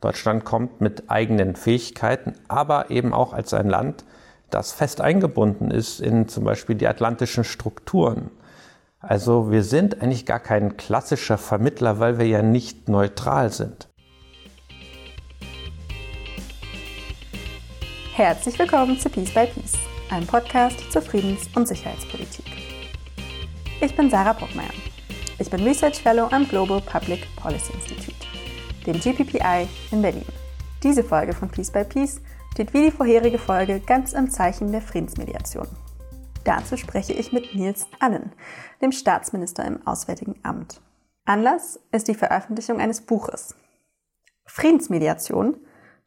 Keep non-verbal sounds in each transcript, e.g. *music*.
Deutschland kommt mit eigenen Fähigkeiten, aber eben auch als ein Land, das fest eingebunden ist in zum Beispiel die atlantischen Strukturen. Also wir sind eigentlich gar kein klassischer Vermittler, weil wir ja nicht neutral sind. Herzlich willkommen zu Peace by Peace, einem Podcast zur Friedens- und Sicherheitspolitik. Ich bin Sarah Bruckmeier. Ich bin Research Fellow am Global Public Policy Institute, dem GPPI in Berlin. Diese Folge von Peace by Peace steht wie die vorherige Folge ganz im Zeichen der Friedensmediation. Dazu spreche ich mit Nils Allen, dem Staatsminister im Auswärtigen Amt. Anlass ist die Veröffentlichung eines Buches. Friedensmediation,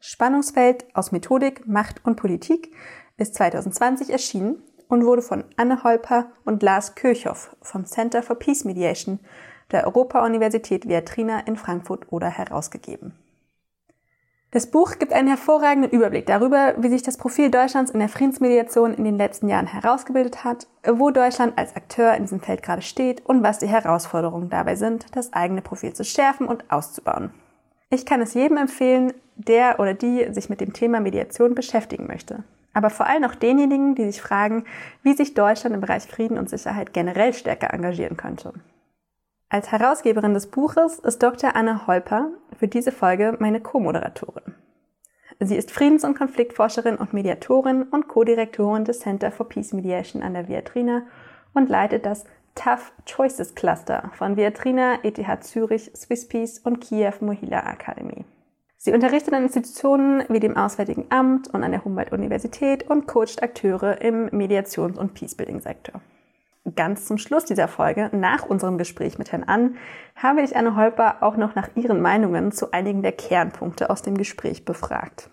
Spannungsfeld aus Methodik, Macht und Politik ist 2020 erschienen und wurde von Anne Holper und Lars Kirchhoff vom Center for Peace Mediation der Europa-Universität Viatrina in Frankfurt oder herausgegeben. Das Buch gibt einen hervorragenden Überblick darüber, wie sich das Profil Deutschlands in der Friedensmediation in den letzten Jahren herausgebildet hat, wo Deutschland als Akteur in diesem Feld gerade steht und was die Herausforderungen dabei sind, das eigene Profil zu schärfen und auszubauen. Ich kann es jedem empfehlen, der oder die sich mit dem Thema Mediation beschäftigen möchte. Aber vor allem auch denjenigen, die sich fragen, wie sich Deutschland im Bereich Frieden und Sicherheit generell stärker engagieren könnte. Als Herausgeberin des Buches ist Dr. Anne Holper für diese Folge meine Co-Moderatorin. Sie ist Friedens- und Konfliktforscherin und Mediatorin und Co-Direktorin des Center for Peace Mediation an der Viatrina und leitet das Tough Choices Cluster von Viatrina, ETH Zürich, Swiss Peace und Kiew Mohila Academy. Sie unterrichtet an Institutionen wie dem Auswärtigen Amt und an der Humboldt-Universität und coacht Akteure im Mediations- und Peacebuilding-Sektor. Ganz zum Schluss dieser Folge, nach unserem Gespräch mit Herrn Ann, habe ich Anne Holper auch noch nach ihren Meinungen zu einigen der Kernpunkte aus dem Gespräch befragt.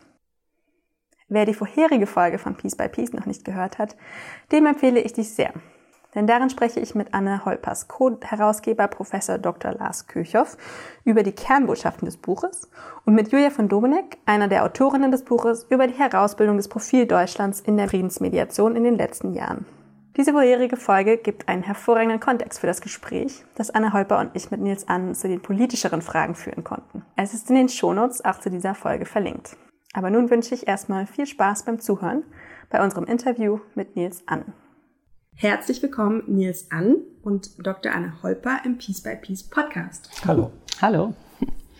Wer die vorherige Folge von Peace by Peace noch nicht gehört hat, dem empfehle ich dich sehr. Denn darin spreche ich mit Anne Holpers Co-Herausgeber Professor Dr. Lars Kirchhoff über die Kernbotschaften des Buches und mit Julia von Dobeneck, einer der Autorinnen des Buches, über die Herausbildung des Profil Deutschlands in der Friedensmediation in den letzten Jahren. Diese vorherige Folge gibt einen hervorragenden Kontext für das Gespräch, das Anne Holper und ich mit Nils An zu den politischeren Fragen führen konnten. Es ist in den Shownotes auch zu dieser Folge verlinkt. Aber nun wünsche ich erstmal viel Spaß beim Zuhören bei unserem Interview mit Nils An. Herzlich willkommen Nils An und Dr. Anne Holper im Peace by Peace Podcast. Hallo. Hallo.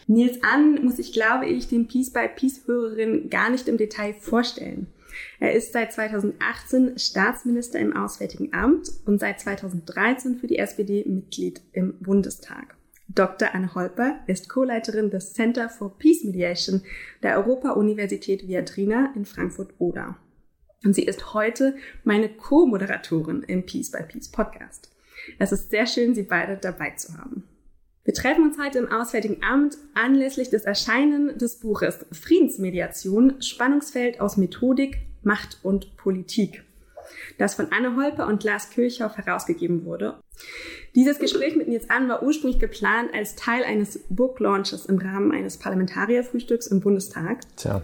Nils An muss ich, glaube ich, den Peace by Peace Hörerinnen gar nicht im Detail vorstellen. Er ist seit 2018 Staatsminister im Auswärtigen Amt und seit 2013 für die SPD Mitglied im Bundestag. Dr. Anne Holper ist Co-Leiterin des Center for Peace Mediation der Europa-Universität Viadrina in Frankfurt-Oder. Und sie ist heute meine Co-Moderatorin im Peace by Peace Podcast. Es ist sehr schön, Sie beide dabei zu haben. Wir treffen uns heute im Auswärtigen Amt anlässlich des Erscheinen des Buches Friedensmediation, Spannungsfeld aus Methodik, Macht und Politik, das von Anne Holper und Lars Kirchhoff herausgegeben wurde. Dieses Gespräch mit Nils An war ursprünglich geplant als Teil eines Book Launches im Rahmen eines Parlamentarierfrühstücks im Bundestag. Tja.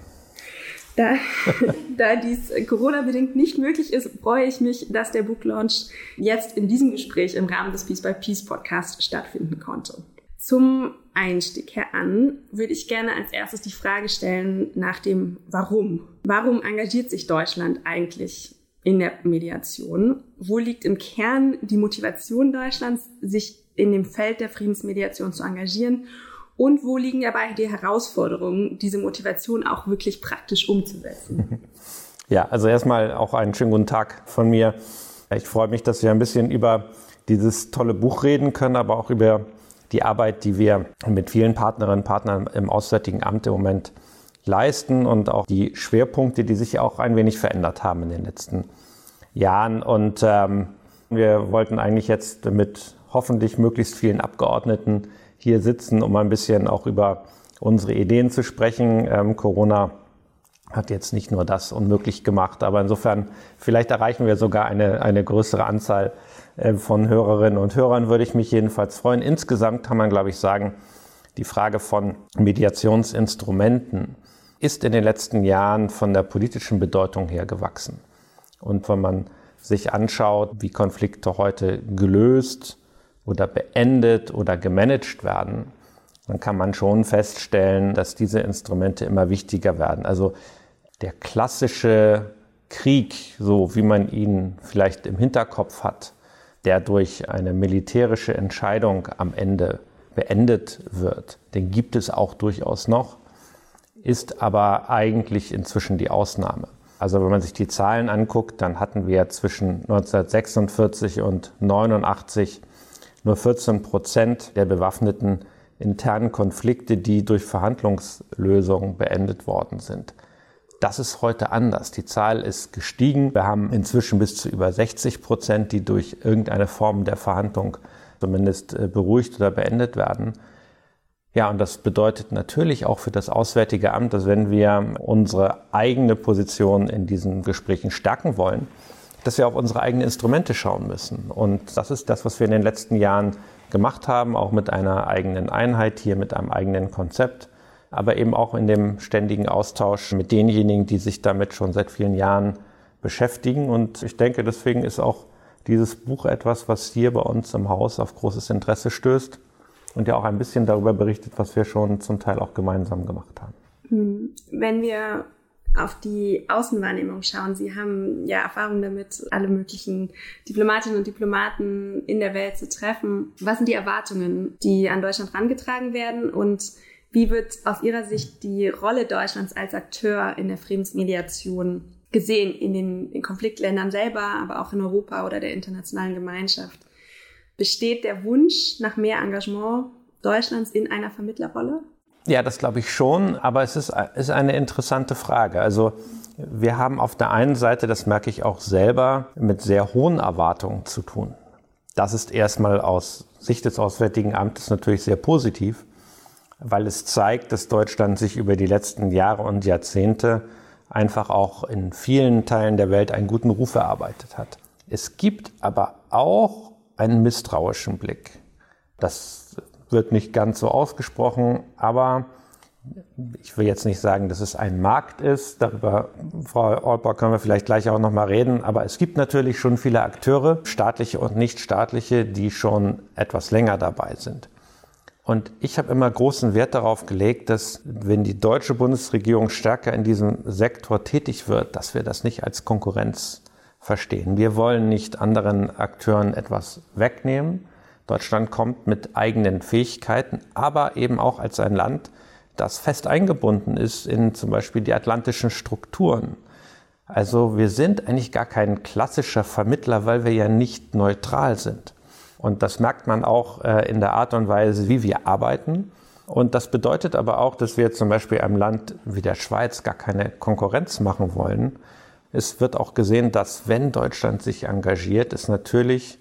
Da, *laughs* da dies Corona-bedingt nicht möglich ist, freue ich mich, dass der Book Launch jetzt in diesem Gespräch im Rahmen des Peace by Peace Podcast stattfinden konnte. Zum Einstieg heran würde ich gerne als erstes die Frage stellen nach dem Warum. Warum engagiert sich Deutschland eigentlich in der Mediation? Wo liegt im Kern die Motivation Deutschlands, sich in dem Feld der Friedensmediation zu engagieren? Und wo liegen dabei die Herausforderungen, diese Motivation auch wirklich praktisch umzusetzen? *laughs* Ja, also erstmal auch einen schönen guten Tag von mir. Ich freue mich, dass wir ein bisschen über dieses tolle Buch reden können, aber auch über die Arbeit, die wir mit vielen Partnerinnen und Partnern im Auswärtigen Amt im Moment leisten und auch die Schwerpunkte, die sich auch ein wenig verändert haben in den letzten Jahren. Und ähm, wir wollten eigentlich jetzt mit hoffentlich möglichst vielen Abgeordneten hier sitzen, um ein bisschen auch über unsere Ideen zu sprechen. Ähm, Corona hat jetzt nicht nur das unmöglich gemacht, aber insofern vielleicht erreichen wir sogar eine, eine größere Anzahl äh, von Hörerinnen und Hörern, würde ich mich jedenfalls freuen. Insgesamt kann man, glaube ich, sagen, die Frage von Mediationsinstrumenten ist in den letzten Jahren von der politischen Bedeutung her gewachsen. Und wenn man sich anschaut, wie Konflikte heute gelöst oder beendet oder gemanagt werden, dann kann man schon feststellen, dass diese Instrumente immer wichtiger werden. Also der klassische Krieg, so wie man ihn vielleicht im Hinterkopf hat, der durch eine militärische Entscheidung am Ende beendet wird, den gibt es auch durchaus noch, ist aber eigentlich inzwischen die Ausnahme. Also wenn man sich die Zahlen anguckt, dann hatten wir zwischen 1946 und 1989 nur 14 Prozent der bewaffneten internen Konflikte, die durch Verhandlungslösungen beendet worden sind. Das ist heute anders. Die Zahl ist gestiegen. Wir haben inzwischen bis zu über 60 Prozent, die durch irgendeine Form der Verhandlung zumindest äh, beruhigt oder beendet werden. Ja, und das bedeutet natürlich auch für das Auswärtige Amt, dass wenn wir unsere eigene Position in diesen Gesprächen stärken wollen, dass wir auf unsere eigenen Instrumente schauen müssen. Und das ist das, was wir in den letzten Jahren gemacht haben, auch mit einer eigenen Einheit hier, mit einem eigenen Konzept aber eben auch in dem ständigen Austausch mit denjenigen, die sich damit schon seit vielen Jahren beschäftigen. Und ich denke, deswegen ist auch dieses Buch etwas, was hier bei uns im Haus auf großes Interesse stößt und ja auch ein bisschen darüber berichtet, was wir schon zum Teil auch gemeinsam gemacht haben. Hm. Wenn wir auf die Außenwahrnehmung schauen. Sie haben ja Erfahrung damit, alle möglichen Diplomatinnen und Diplomaten in der Welt zu treffen. Was sind die Erwartungen, die an Deutschland herangetragen werden und wie wird aus Ihrer Sicht die Rolle Deutschlands als Akteur in der Friedensmediation gesehen, in den in Konfliktländern selber, aber auch in Europa oder der internationalen Gemeinschaft? Besteht der Wunsch nach mehr Engagement Deutschlands in einer Vermittlerrolle? Ja, das glaube ich schon, aber es ist, ist eine interessante Frage. Also wir haben auf der einen Seite, das merke ich auch selber, mit sehr hohen Erwartungen zu tun. Das ist erstmal aus Sicht des Auswärtigen Amtes natürlich sehr positiv weil es zeigt, dass Deutschland sich über die letzten Jahre und Jahrzehnte einfach auch in vielen Teilen der Welt einen guten Ruf erarbeitet hat. Es gibt aber auch einen misstrauischen Blick. Das wird nicht ganz so ausgesprochen, aber ich will jetzt nicht sagen, dass es ein Markt ist. Darüber, Frau Olper, können wir vielleicht gleich auch noch mal reden. Aber es gibt natürlich schon viele Akteure, staatliche und nicht staatliche, die schon etwas länger dabei sind. Und ich habe immer großen Wert darauf gelegt, dass wenn die deutsche Bundesregierung stärker in diesem Sektor tätig wird, dass wir das nicht als Konkurrenz verstehen. Wir wollen nicht anderen Akteuren etwas wegnehmen. Deutschland kommt mit eigenen Fähigkeiten, aber eben auch als ein Land, das fest eingebunden ist in zum Beispiel die atlantischen Strukturen. Also wir sind eigentlich gar kein klassischer Vermittler, weil wir ja nicht neutral sind. Und das merkt man auch äh, in der Art und Weise, wie wir arbeiten. Und das bedeutet aber auch, dass wir zum Beispiel einem Land wie der Schweiz gar keine Konkurrenz machen wollen. Es wird auch gesehen, dass wenn Deutschland sich engagiert, es natürlich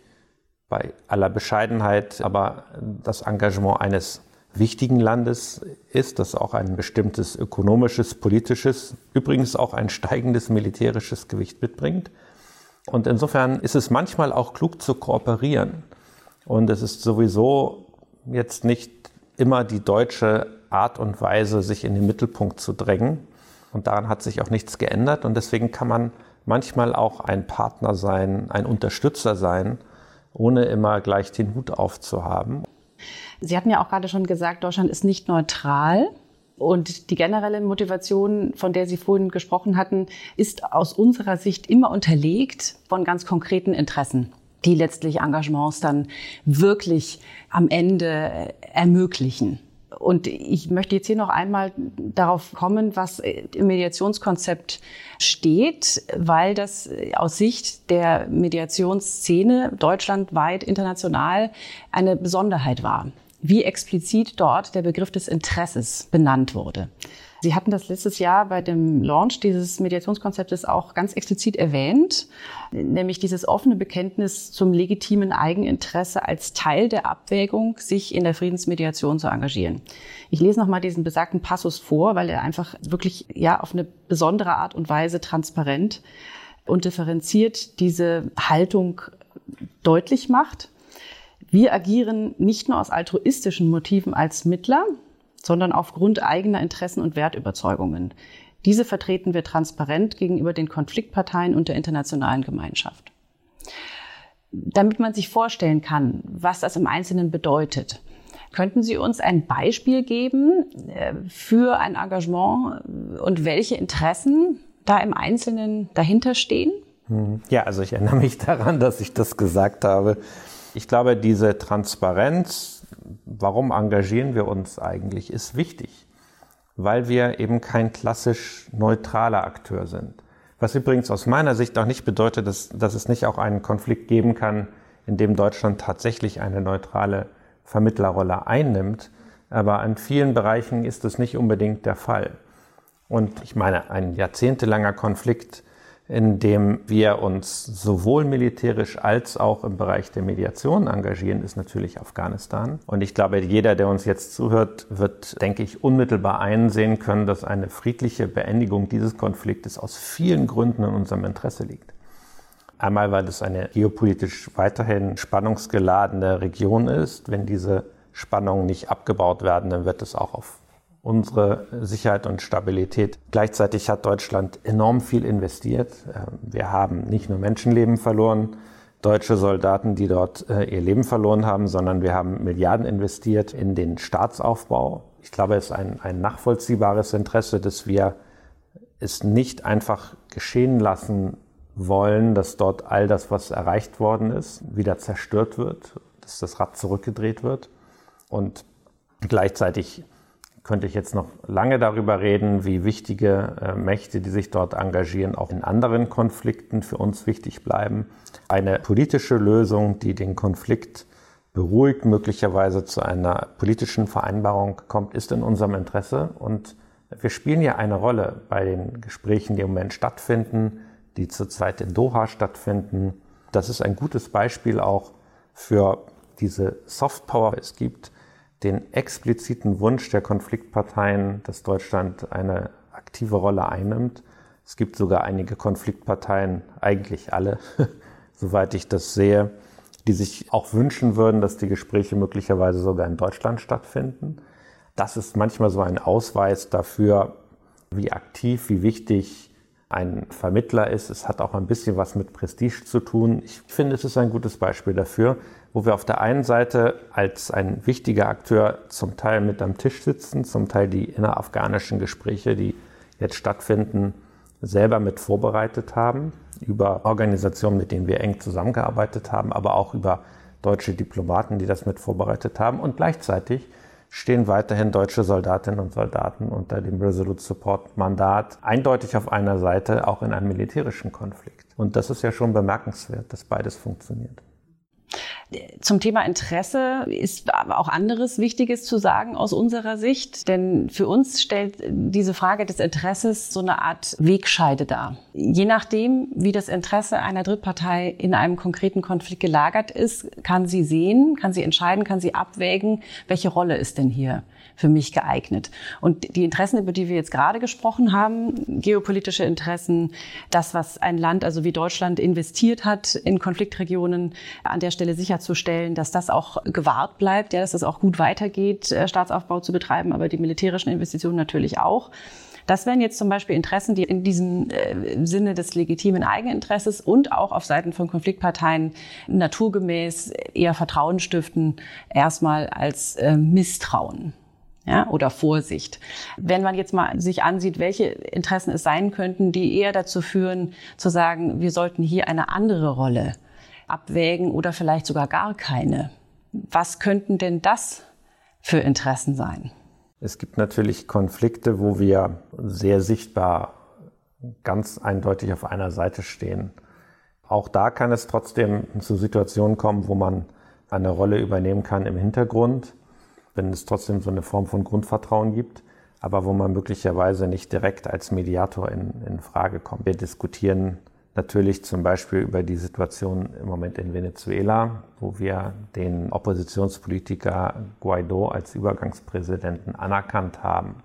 bei aller Bescheidenheit aber das Engagement eines wichtigen Landes ist, das auch ein bestimmtes ökonomisches, politisches, übrigens auch ein steigendes militärisches Gewicht mitbringt. Und insofern ist es manchmal auch klug zu kooperieren. Und es ist sowieso jetzt nicht immer die deutsche Art und Weise, sich in den Mittelpunkt zu drängen. Und daran hat sich auch nichts geändert. Und deswegen kann man manchmal auch ein Partner sein, ein Unterstützer sein, ohne immer gleich den Hut aufzuhaben. Sie hatten ja auch gerade schon gesagt, Deutschland ist nicht neutral. Und die generelle Motivation, von der Sie vorhin gesprochen hatten, ist aus unserer Sicht immer unterlegt von ganz konkreten Interessen die letztlich Engagements dann wirklich am Ende ermöglichen. Und ich möchte jetzt hier noch einmal darauf kommen, was im Mediationskonzept steht, weil das aus Sicht der Mediationsszene deutschlandweit, international eine Besonderheit war, wie explizit dort der Begriff des Interesses benannt wurde. Sie hatten das letztes Jahr bei dem Launch dieses Mediationskonzeptes auch ganz explizit erwähnt, nämlich dieses offene Bekenntnis zum legitimen Eigeninteresse als Teil der Abwägung, sich in der Friedensmediation zu engagieren. Ich lese nochmal diesen besagten Passus vor, weil er einfach wirklich ja auf eine besondere Art und Weise transparent und differenziert diese Haltung deutlich macht. Wir agieren nicht nur aus altruistischen Motiven als Mittler, sondern aufgrund eigener Interessen und Wertüberzeugungen. Diese vertreten wir transparent gegenüber den Konfliktparteien und der internationalen Gemeinschaft. Damit man sich vorstellen kann, was das im Einzelnen bedeutet, Könnten Sie uns ein Beispiel geben äh, für ein Engagement und welche Interessen da im Einzelnen dahinter stehen? Hm. Ja, also ich erinnere mich *laughs* daran, dass ich das gesagt habe. Ich glaube, diese Transparenz, warum engagieren wir uns eigentlich, ist wichtig, weil wir eben kein klassisch neutraler Akteur sind. Was übrigens aus meiner Sicht auch nicht bedeutet, dass, dass es nicht auch einen Konflikt geben kann, in dem Deutschland tatsächlich eine neutrale Vermittlerrolle einnimmt. Aber an vielen Bereichen ist es nicht unbedingt der Fall. Und ich meine, ein jahrzehntelanger Konflikt, in dem wir uns sowohl militärisch als auch im Bereich der Mediation engagieren, ist natürlich Afghanistan. Und ich glaube, jeder, der uns jetzt zuhört, wird, denke ich, unmittelbar einsehen können, dass eine friedliche Beendigung dieses Konfliktes aus vielen Gründen in unserem Interesse liegt. Einmal, weil es eine geopolitisch weiterhin spannungsgeladene Region ist. Wenn diese Spannungen nicht abgebaut werden, dann wird es auch auf unsere Sicherheit und Stabilität. Gleichzeitig hat Deutschland enorm viel investiert. Ähm, wir haben nicht nur Menschenleben verloren, deutsche Soldaten, die dort äh, ihr Leben verloren haben, sondern wir haben Milliarden investiert in den Staatsaufbau. Ich glaube, es ist ein, ein nachvollziehbares Interesse, dass wir es nicht einfach geschehen lassen wollen, dass dort all das, was erreicht worden ist, wieder zerstört wird, dass das Rad zurückgedreht wird. Und gleichzeitig könnte ich jetzt noch lange darüber reden, wie wichtige äh, Mächte, die sich dort engagieren, auch in anderen Konflikten für uns wichtig bleiben. Eine politische Lösung, die den Konflikt beruhigt, möglicherweise zu einer politischen Vereinbarung kommt, ist in unserem Interesse. Und wir spielen ja eine Rolle bei den Gesprächen, die im Moment stattfinden, die zurzeit in Doha stattfinden. Das ist ein gutes Beispiel auch für diese Softpower. Es gibt den expliziten Wunsch der Konfliktparteien, dass Deutschland eine aktive Rolle einnimmt. Es gibt sogar einige Konfliktparteien, eigentlich alle, *laughs* soweit ich das sehe, die sich auch wünschen würden, dass die Gespräche möglicherweise sogar in Deutschland stattfinden. Das ist manchmal so ein Ausweis dafür, wie aktiv, wie wichtig ein Vermittler ist. Es hat auch ein bisschen was mit Prestige zu tun. Ich finde, es ist ein gutes Beispiel dafür, wo wir auf der einen Seite als ein wichtiger Akteur zum Teil mit am Tisch sitzen, zum Teil die innerafghanischen Gespräche, die jetzt stattfinden, selber mit vorbereitet haben, über Organisationen, mit denen wir eng zusammengearbeitet haben, aber auch über deutsche Diplomaten, die das mit vorbereitet haben. Und gleichzeitig stehen weiterhin deutsche Soldatinnen und Soldaten unter dem Resolute Support Mandat eindeutig auf einer Seite, auch in einem militärischen Konflikt. Und das ist ja schon bemerkenswert, dass beides funktioniert. Zum Thema Interesse ist aber auch anderes Wichtiges zu sagen aus unserer Sicht, denn für uns stellt diese Frage des Interesses so eine Art Wegscheide dar. Je nachdem, wie das Interesse einer Drittpartei in einem konkreten Konflikt gelagert ist, kann sie sehen, kann sie entscheiden, kann sie abwägen, welche Rolle ist denn hier für mich geeignet. Und die Interessen, über die wir jetzt gerade gesprochen haben, geopolitische Interessen, das, was ein Land, also wie Deutschland, investiert hat in Konfliktregionen, an der Stelle sicherzustellen, dass das auch gewahrt bleibt, ja, dass das auch gut weitergeht, äh, Staatsaufbau zu betreiben, aber die militärischen Investitionen natürlich auch. Das wären jetzt zum Beispiel Interessen, die in diesem äh, Sinne des legitimen Eigeninteresses und auch auf Seiten von Konfliktparteien naturgemäß eher Vertrauen stiften, erstmal als äh, Misstrauen ja, oder Vorsicht. Wenn man jetzt mal sich ansieht, welche Interessen es sein könnten, die eher dazu führen, zu sagen, wir sollten hier eine andere Rolle abwägen oder vielleicht sogar gar keine. Was könnten denn das für Interessen sein? Es gibt natürlich Konflikte, wo wir sehr sichtbar ganz eindeutig auf einer Seite stehen. Auch da kann es trotzdem zu Situationen kommen, wo man eine Rolle übernehmen kann im Hintergrund wenn es trotzdem so eine Form von Grundvertrauen gibt, aber wo man möglicherweise nicht direkt als Mediator in, in Frage kommt. Wir diskutieren natürlich zum Beispiel über die Situation im Moment in Venezuela, wo wir den Oppositionspolitiker Guaido als Übergangspräsidenten anerkannt haben.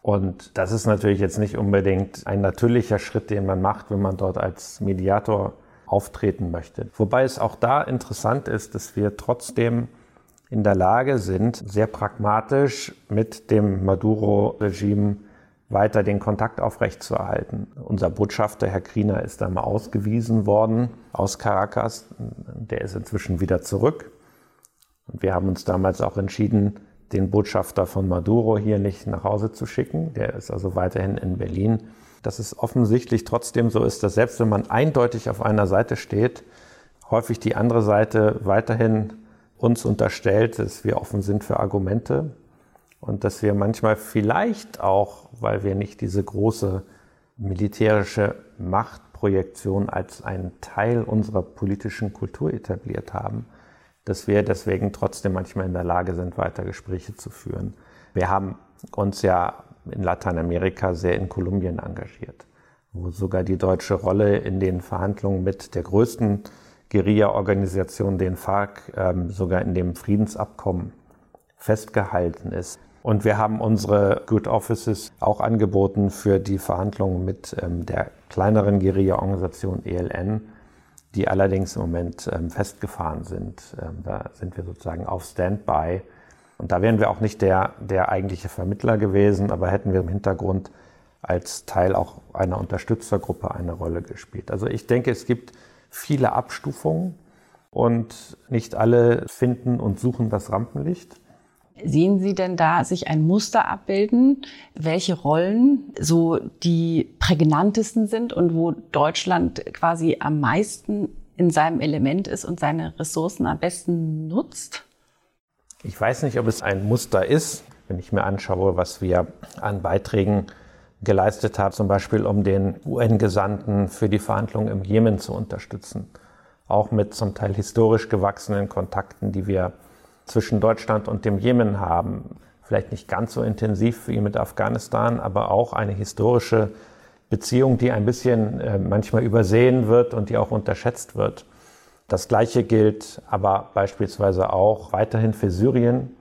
Und das ist natürlich jetzt nicht unbedingt ein natürlicher Schritt, den man macht, wenn man dort als Mediator auftreten möchte. Wobei es auch da interessant ist, dass wir trotzdem in der Lage sind, sehr pragmatisch mit dem Maduro-Regime weiter den Kontakt aufrechtzuerhalten. Unser Botschafter, Herr Kriener, ist einmal ausgewiesen worden aus Caracas. Der ist inzwischen wieder zurück. Und wir haben uns damals auch entschieden, den Botschafter von Maduro hier nicht nach Hause zu schicken. Der ist also weiterhin in Berlin. Dass es offensichtlich trotzdem so ist, dass selbst wenn man eindeutig auf einer Seite steht, häufig die andere Seite weiterhin uns unterstellt, dass wir offen sind für Argumente und dass wir manchmal vielleicht auch, weil wir nicht diese große militärische Machtprojektion als einen Teil unserer politischen Kultur etabliert haben, dass wir deswegen trotzdem manchmal in der Lage sind, weiter Gespräche zu führen. Wir haben uns ja in Lateinamerika sehr in Kolumbien engagiert, wo sogar die deutsche Rolle in den Verhandlungen mit der größten Guerilla-Organisation, den FARC, ähm, sogar in dem Friedensabkommen festgehalten ist. Und wir haben unsere Good Offices auch angeboten für die Verhandlungen mit ähm, der kleineren Guerilla-Organisation ELN, die allerdings im Moment ähm, festgefahren sind. Ähm, da sind wir sozusagen auf Standby. Und da wären wir auch nicht der, der eigentliche Vermittler gewesen, aber hätten wir im Hintergrund als Teil auch einer Unterstützergruppe eine Rolle gespielt. Also ich denke, es gibt viele Abstufungen und nicht alle finden und suchen das Rampenlicht. Sehen Sie denn da sich ein Muster abbilden, welche Rollen so die prägnantesten sind und wo Deutschland quasi am meisten in seinem Element ist und seine Ressourcen am besten nutzt? Ich weiß nicht, ob es ein Muster ist, wenn ich mir anschaue, was wir an Beiträgen geleistet haben, zum Beispiel um den UN-Gesandten für die Verhandlungen im Jemen zu unterstützen. Auch mit zum Teil historisch gewachsenen Kontakten, die wir zwischen Deutschland und dem Jemen haben. Vielleicht nicht ganz so intensiv wie mit Afghanistan, aber auch eine historische Beziehung, die ein bisschen äh, manchmal übersehen wird und die auch unterschätzt wird. Das Gleiche gilt aber beispielsweise auch weiterhin für Syrien,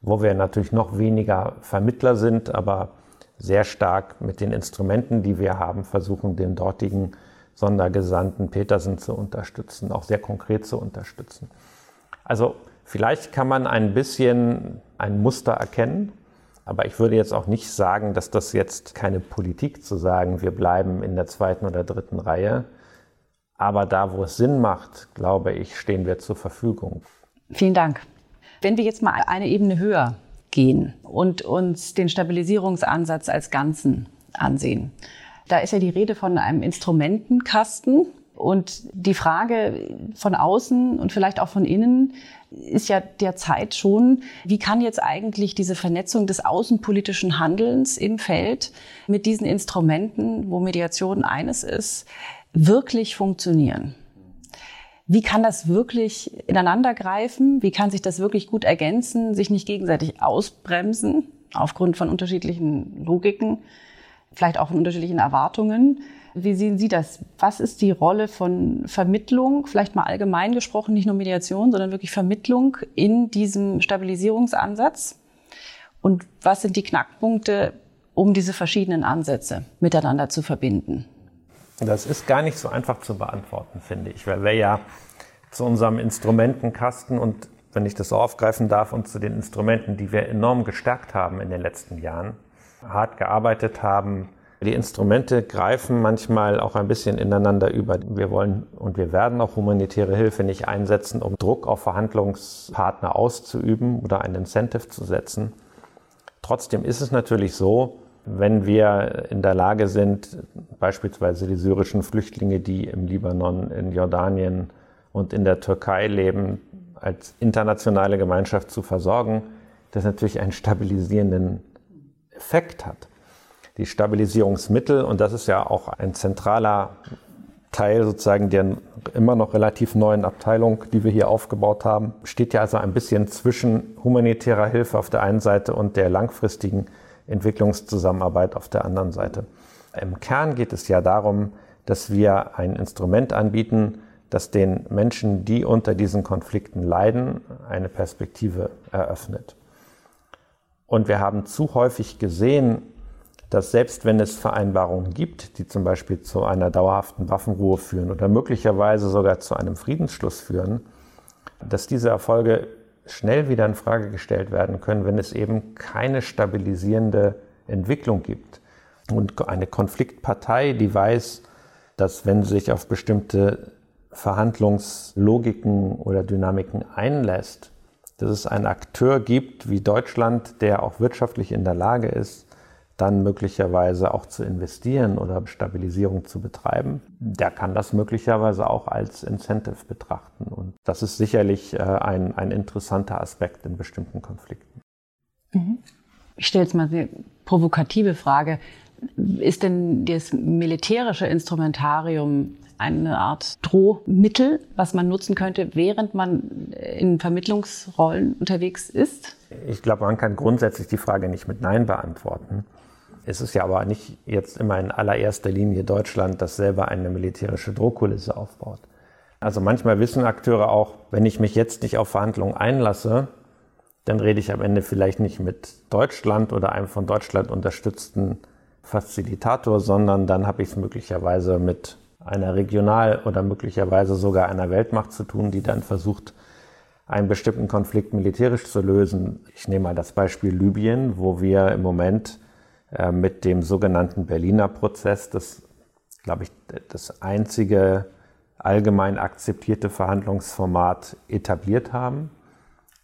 wo wir natürlich noch weniger Vermittler sind, aber sehr stark mit den Instrumenten, die wir haben, versuchen, den dortigen Sondergesandten Petersen zu unterstützen, auch sehr konkret zu unterstützen. Also Vielleicht kann man ein bisschen ein Muster erkennen, aber ich würde jetzt auch nicht sagen, dass das jetzt keine Politik zu sagen, wir bleiben in der zweiten oder dritten Reihe. Aber da, wo es Sinn macht, glaube ich, stehen wir zur Verfügung. Vielen Dank. Wenn wir jetzt mal eine Ebene höher gehen und uns den Stabilisierungsansatz als Ganzen ansehen, da ist ja die Rede von einem Instrumentenkasten, und die Frage von außen und vielleicht auch von innen ist ja derzeit schon, wie kann jetzt eigentlich diese Vernetzung des außenpolitischen Handelns im Feld mit diesen Instrumenten, wo Mediation eines ist, wirklich funktionieren? Wie kann das wirklich ineinander greifen? Wie kann sich das wirklich gut ergänzen, sich nicht gegenseitig ausbremsen aufgrund von unterschiedlichen Logiken, vielleicht auch von unterschiedlichen Erwartungen? Wie sehen Sie das? Was ist die Rolle von Vermittlung, vielleicht mal allgemein gesprochen, nicht nur Mediation, sondern wirklich Vermittlung in diesem Stabilisierungsansatz? Und was sind die Knackpunkte, um diese verschiedenen Ansätze miteinander zu verbinden? Das ist gar nicht so einfach zu beantworten, finde ich, weil wir ja zu unserem Instrumentenkasten und wenn ich das so aufgreifen darf und zu den Instrumenten, die wir enorm gestärkt haben in den letzten Jahren, hart gearbeitet haben, die Instrumente greifen manchmal auch ein bisschen ineinander über. Wir wollen und wir werden auch humanitäre Hilfe nicht einsetzen, um Druck auf Verhandlungspartner auszuüben oder ein Incentive zu setzen. Trotzdem ist es natürlich so, wenn wir in der Lage sind, beispielsweise die syrischen Flüchtlinge, die im Libanon, in Jordanien und in der Türkei leben, als internationale Gemeinschaft zu versorgen, das natürlich einen stabilisierenden Effekt hat. Die Stabilisierungsmittel, und das ist ja auch ein zentraler Teil sozusagen der immer noch relativ neuen Abteilung, die wir hier aufgebaut haben, steht ja also ein bisschen zwischen humanitärer Hilfe auf der einen Seite und der langfristigen Entwicklungszusammenarbeit auf der anderen Seite. Im Kern geht es ja darum, dass wir ein Instrument anbieten, das den Menschen, die unter diesen Konflikten leiden, eine Perspektive eröffnet. Und wir haben zu häufig gesehen, dass selbst wenn es Vereinbarungen gibt, die zum Beispiel zu einer dauerhaften Waffenruhe führen oder möglicherweise sogar zu einem Friedensschluss führen, dass diese Erfolge schnell wieder in Frage gestellt werden können, wenn es eben keine stabilisierende Entwicklung gibt. Und eine Konfliktpartei, die weiß, dass wenn sie sich auf bestimmte Verhandlungslogiken oder Dynamiken einlässt, dass es einen Akteur gibt wie Deutschland, der auch wirtschaftlich in der Lage ist, dann möglicherweise auch zu investieren oder Stabilisierung zu betreiben, der kann das möglicherweise auch als Incentive betrachten. Und das ist sicherlich äh, ein, ein interessanter Aspekt in bestimmten Konflikten. Mhm. Ich stelle jetzt mal eine provokative Frage. Ist denn das militärische Instrumentarium eine Art Drohmittel, was man nutzen könnte, während man in Vermittlungsrollen unterwegs ist? Ich glaube, man kann grundsätzlich die Frage nicht mit Nein beantworten. Es ist ja aber nicht jetzt immer in allererster Linie Deutschland, das selber eine militärische Drohkulisse aufbaut. Also manchmal wissen Akteure auch, wenn ich mich jetzt nicht auf Verhandlungen einlasse, dann rede ich am Ende vielleicht nicht mit Deutschland oder einem von Deutschland unterstützten Facilitator, sondern dann habe ich es möglicherweise mit einer Regional- oder möglicherweise sogar einer Weltmacht zu tun, die dann versucht, einen bestimmten Konflikt militärisch zu lösen. Ich nehme mal das Beispiel Libyen, wo wir im Moment äh, mit dem sogenannten Berliner Prozess das, glaube ich, das einzige allgemein akzeptierte Verhandlungsformat etabliert haben.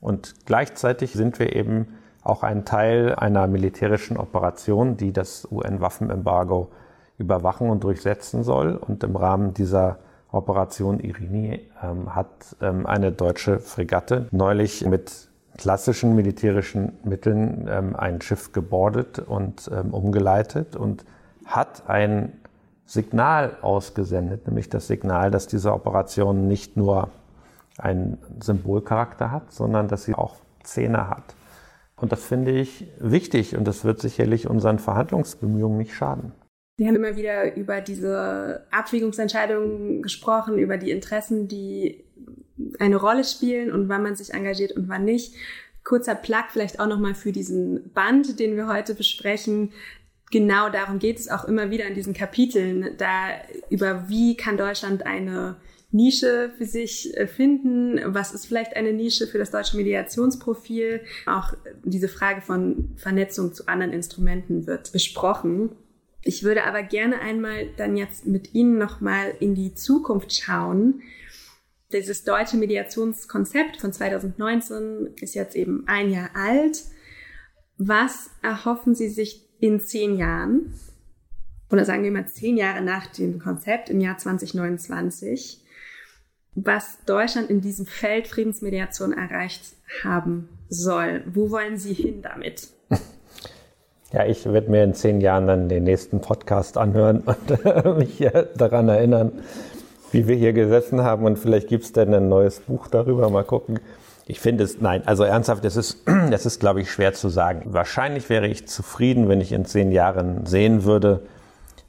Und gleichzeitig sind wir eben auch ein Teil einer militärischen Operation, die das UN-Waffenembargo überwachen und durchsetzen soll. Und im Rahmen dieser Operation Irini ähm, hat ähm, eine deutsche Fregatte neulich mit klassischen militärischen Mitteln ähm, ein Schiff gebordet und ähm, umgeleitet und hat ein Signal ausgesendet, nämlich das Signal, dass diese Operation nicht nur einen Symbolcharakter hat, sondern dass sie auch Zähne hat. Und das finde ich wichtig und das wird sicherlich unseren Verhandlungsbemühungen nicht schaden. Wir haben immer wieder über diese Abwägungsentscheidungen gesprochen, über die Interessen, die eine Rolle spielen und wann man sich engagiert und wann nicht. Kurzer Plug vielleicht auch nochmal für diesen Band, den wir heute besprechen. Genau darum geht es auch immer wieder in diesen Kapiteln, da über wie kann Deutschland eine Nische für sich äh, finden? Was ist vielleicht eine Nische für das deutsche Mediationsprofil? Auch diese Frage von Vernetzung zu anderen Instrumenten wird besprochen. Ich würde aber gerne einmal dann jetzt mit Ihnen nochmal in die Zukunft schauen. Dieses deutsche Mediationskonzept von 2019 ist jetzt eben ein Jahr alt. Was erhoffen Sie sich in zehn Jahren? Oder sagen wir mal zehn Jahre nach dem Konzept im Jahr 2029? was Deutschland in diesem Feld Friedensmediation erreicht haben soll. Wo wollen Sie hin damit? *laughs* Ja, ich werde mir in zehn Jahren dann den nächsten Podcast anhören und mich daran erinnern, wie wir hier gesessen haben. Und vielleicht gibt es dann ein neues Buch darüber. Mal gucken. Ich finde es, nein, also ernsthaft, das ist, *clears throat* das ist, glaube ich, schwer zu sagen. Wahrscheinlich wäre ich zufrieden, wenn ich in zehn Jahren sehen würde,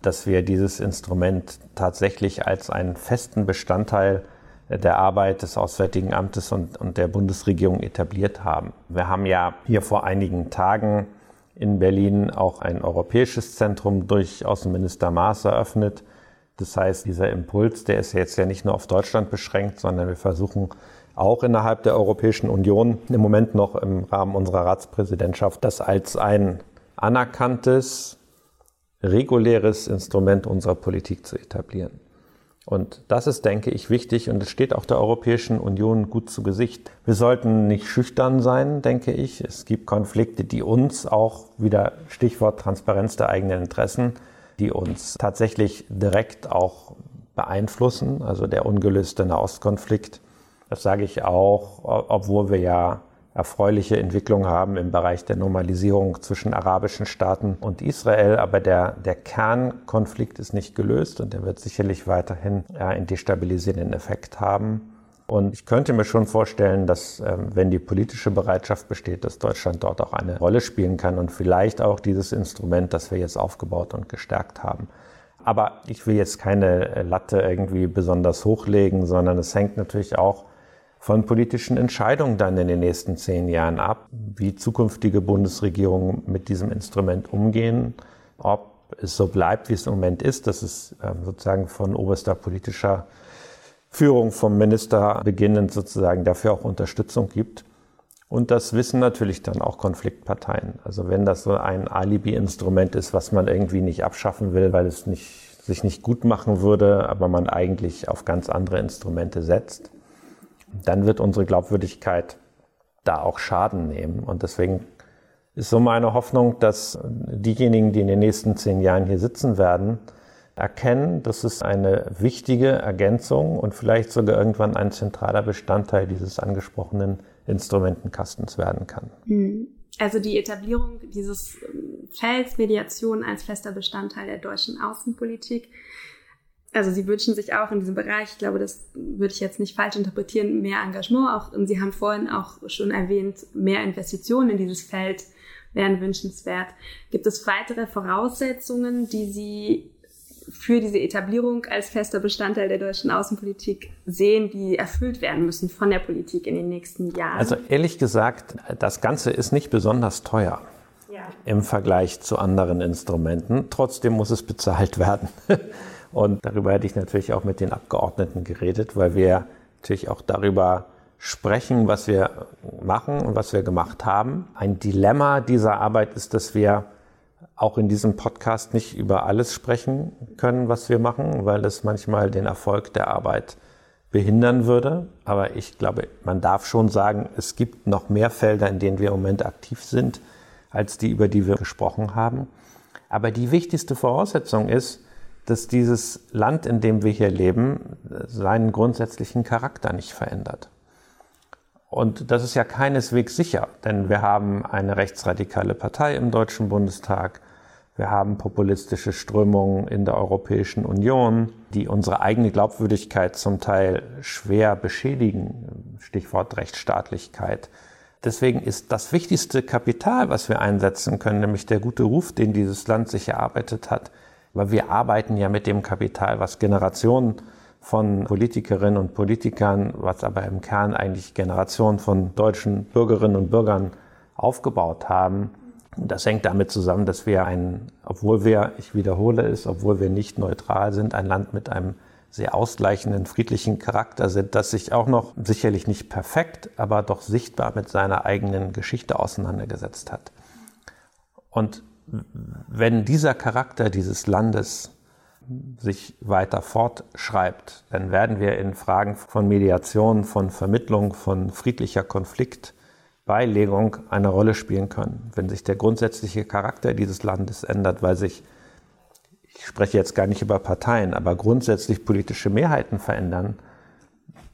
dass wir dieses Instrument tatsächlich als einen festen Bestandteil der Arbeit des Auswärtigen Amtes und, und der Bundesregierung etabliert haben. Wir haben ja hier vor einigen Tagen in Berlin auch ein europäisches Zentrum durch Außenminister Maas eröffnet. Das heißt, dieser Impuls, der ist jetzt ja nicht nur auf Deutschland beschränkt, sondern wir versuchen auch innerhalb der Europäischen Union im Moment noch im Rahmen unserer Ratspräsidentschaft das als ein anerkanntes, reguläres Instrument unserer Politik zu etablieren. Und das ist, denke ich, wichtig und es steht auch der Europäischen Union gut zu Gesicht. Wir sollten nicht schüchtern sein, denke ich. Es gibt Konflikte, die uns auch wieder Stichwort Transparenz der eigenen Interessen, die uns tatsächlich direkt auch beeinflussen. Also der ungelöste Nahostkonflikt. Das sage ich auch, obwohl wir ja erfreuliche Entwicklung haben im Bereich der Normalisierung zwischen arabischen Staaten und Israel. Aber der, der Kernkonflikt ist nicht gelöst und der wird sicherlich weiterhin einen destabilisierenden Effekt haben. Und ich könnte mir schon vorstellen, dass ähm, wenn die politische Bereitschaft besteht, dass Deutschland dort auch eine Rolle spielen kann und vielleicht auch dieses Instrument, das wir jetzt aufgebaut und gestärkt haben. Aber ich will jetzt keine Latte irgendwie besonders hochlegen, sondern es hängt natürlich auch von politischen Entscheidungen dann in den nächsten zehn Jahren ab, wie zukünftige Bundesregierungen mit diesem Instrument umgehen, ob es so bleibt, wie es im Moment ist, dass es ähm, sozusagen von oberster politischer Führung vom Minister beginnend sozusagen dafür auch Unterstützung gibt. Und das wissen natürlich dann auch Konfliktparteien. Also wenn das so ein Alibi-Instrument ist, was man irgendwie nicht abschaffen will, weil es nicht, sich nicht gut machen würde, aber man eigentlich auf ganz andere Instrumente setzt, dann wird unsere Glaubwürdigkeit da auch Schaden nehmen. Und deswegen ist so meine Hoffnung, dass diejenigen, die in den nächsten zehn Jahren hier sitzen werden, erkennen, dass es eine wichtige Ergänzung und vielleicht sogar irgendwann ein zentraler Bestandteil dieses angesprochenen Instrumentenkastens werden kann. Hm. Also die Etablierung dieses ähm, Felds Mediation als fester Bestandteil der deutschen Außenpolitik. Also Sie wünschen sich auch in diesem Bereich, ich glaube, das würde ich jetzt nicht falsch interpretieren, mehr Engagement. Auch, und Sie haben vorhin auch schon erwähnt, mehr Investitionen in dieses Feld wären wünschenswert. Gibt es weitere Voraussetzungen, die Sie für diese Etablierung als fester Bestandteil der deutschen Außenpolitik sehen, die erfüllt werden müssen von der Politik in den nächsten Jahren? Also ehrlich gesagt, das Ganze ist nicht besonders teuer ja. im Vergleich zu anderen Instrumenten. Trotzdem muss es bezahlt werden. *laughs* Und darüber hätte ich natürlich auch mit den Abgeordneten geredet, weil wir natürlich auch darüber sprechen, was wir machen und was wir gemacht haben. Ein Dilemma dieser Arbeit ist, dass wir auch in diesem Podcast nicht über alles sprechen können, was wir machen, weil es manchmal den Erfolg der Arbeit behindern würde. Aber ich glaube, man darf schon sagen, es gibt noch mehr Felder, in denen wir im Moment aktiv sind, als die, über die wir gesprochen haben. Aber die wichtigste Voraussetzung ist, dass dieses Land, in dem wir hier leben, seinen grundsätzlichen Charakter nicht verändert. Und das ist ja keineswegs sicher, denn wir haben eine rechtsradikale Partei im Deutschen Bundestag. Wir haben populistische Strömungen in der Europäischen Union, die unsere eigene Glaubwürdigkeit zum Teil schwer beschädigen. Stichwort Rechtsstaatlichkeit. Deswegen ist das wichtigste Kapital, was wir einsetzen können, nämlich der gute Ruf, den dieses Land sich erarbeitet hat, weil wir arbeiten ja mit dem Kapital, was Generationen von Politikerinnen und Politikern, was aber im Kern eigentlich Generationen von deutschen Bürgerinnen und Bürgern aufgebaut haben. Das hängt damit zusammen, dass wir ein, obwohl wir, ich wiederhole es, obwohl wir nicht neutral sind, ein Land mit einem sehr ausgleichenden, friedlichen Charakter sind, das sich auch noch sicherlich nicht perfekt, aber doch sichtbar mit seiner eigenen Geschichte auseinandergesetzt hat. Und wenn dieser Charakter dieses Landes sich weiter fortschreibt, dann werden wir in Fragen von Mediation, von Vermittlung, von friedlicher Konflikt Beilegung eine Rolle spielen können. Wenn sich der grundsätzliche Charakter dieses Landes ändert, weil sich, ich spreche jetzt gar nicht über Parteien, aber grundsätzlich politische Mehrheiten verändern,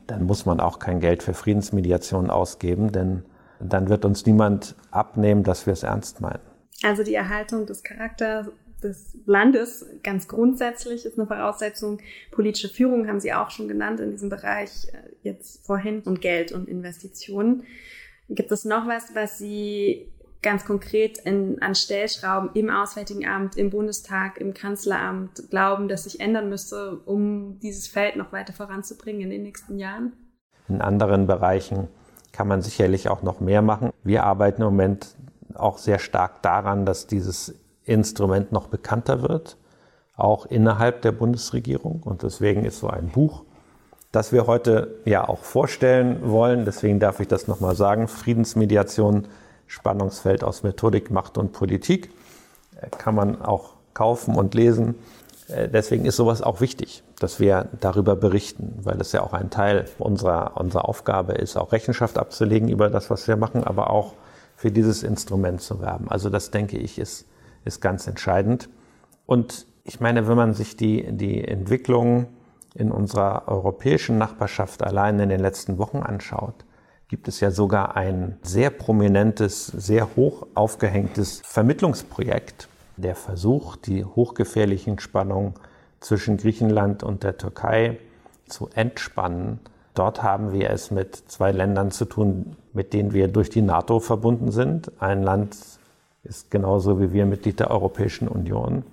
dann muss man auch kein Geld für Friedensmediation ausgeben, denn dann wird uns niemand abnehmen, dass wir es ernst meinen. Also die Erhaltung des Charakters des Landes ganz grundsätzlich ist eine Voraussetzung. Politische Führung haben Sie auch schon genannt in diesem Bereich äh, jetzt vorhin und Geld und Investitionen. Gibt es noch was, was Sie ganz konkret in, an Stellschrauben im Auswärtigen Amt, im Bundestag, im Kanzleramt glauben, dass sich ändern müsste, um dieses Feld noch weiter voranzubringen in den nächsten Jahren? In anderen Bereichen kann man sicherlich auch noch mehr machen. Wir arbeiten im Moment auch sehr stark daran, dass dieses Instrument noch bekannter wird, auch innerhalb der Bundesregierung. Und deswegen ist so ein Buch das wir heute ja auch vorstellen wollen. Deswegen darf ich das nochmal sagen. Friedensmediation, Spannungsfeld aus Methodik, Macht und Politik. Äh, kann man auch kaufen und lesen. Äh, deswegen ist sowas auch wichtig, dass wir darüber berichten, weil es ja auch ein Teil unserer, unserer Aufgabe ist, auch Rechenschaft abzulegen über das, was wir machen, aber auch für dieses Instrument zu werben. Also das denke ich ist, ist ganz entscheidend. Und ich meine, wenn man sich die, die Entwicklung in unserer europäischen Nachbarschaft allein in den letzten Wochen anschaut, gibt es ja sogar ein sehr prominentes, sehr hoch aufgehängtes Vermittlungsprojekt, der Versuch, die hochgefährlichen Spannungen zwischen Griechenland und der Türkei zu entspannen. Dort haben wir es mit zwei Ländern zu tun, mit denen wir durch die NATO verbunden sind. Ein Land ist genauso wie wir Mitglied der Europäischen Union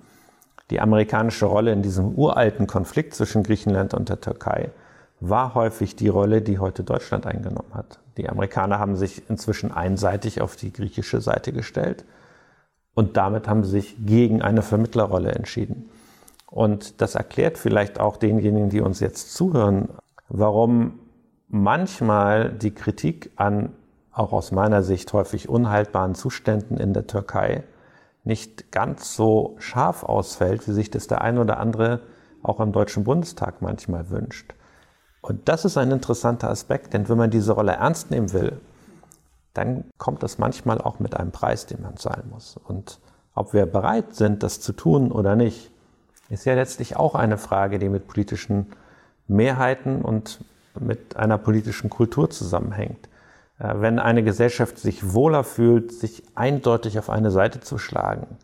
die amerikanische Rolle in diesem uralten Konflikt zwischen Griechenland und der Türkei war häufig die Rolle, die heute Deutschland eingenommen hat. Die Amerikaner haben sich inzwischen einseitig auf die griechische Seite gestellt und damit haben sie sich gegen eine Vermittlerrolle entschieden. Und das erklärt vielleicht auch denjenigen, die uns jetzt zuhören, warum manchmal die Kritik an auch aus meiner Sicht häufig unhaltbaren Zuständen in der Türkei nicht ganz so scharf ausfällt, wie sich das der ein oder andere auch im Deutschen Bundestag manchmal wünscht. Und das ist ein interessanter Aspekt, denn wenn man diese Rolle ernst nehmen will, dann kommt das manchmal auch mit einem Preis, den man zahlen muss. Und ob wir bereit sind, das zu tun oder nicht, ist ja letztlich auch eine Frage, die mit politischen Mehrheiten und mit einer politischen Kultur zusammenhängt. Äh, wenn eine Gesellschaft sich wohler fühlt, sich eindeutig auf eine Seite zu schlagen,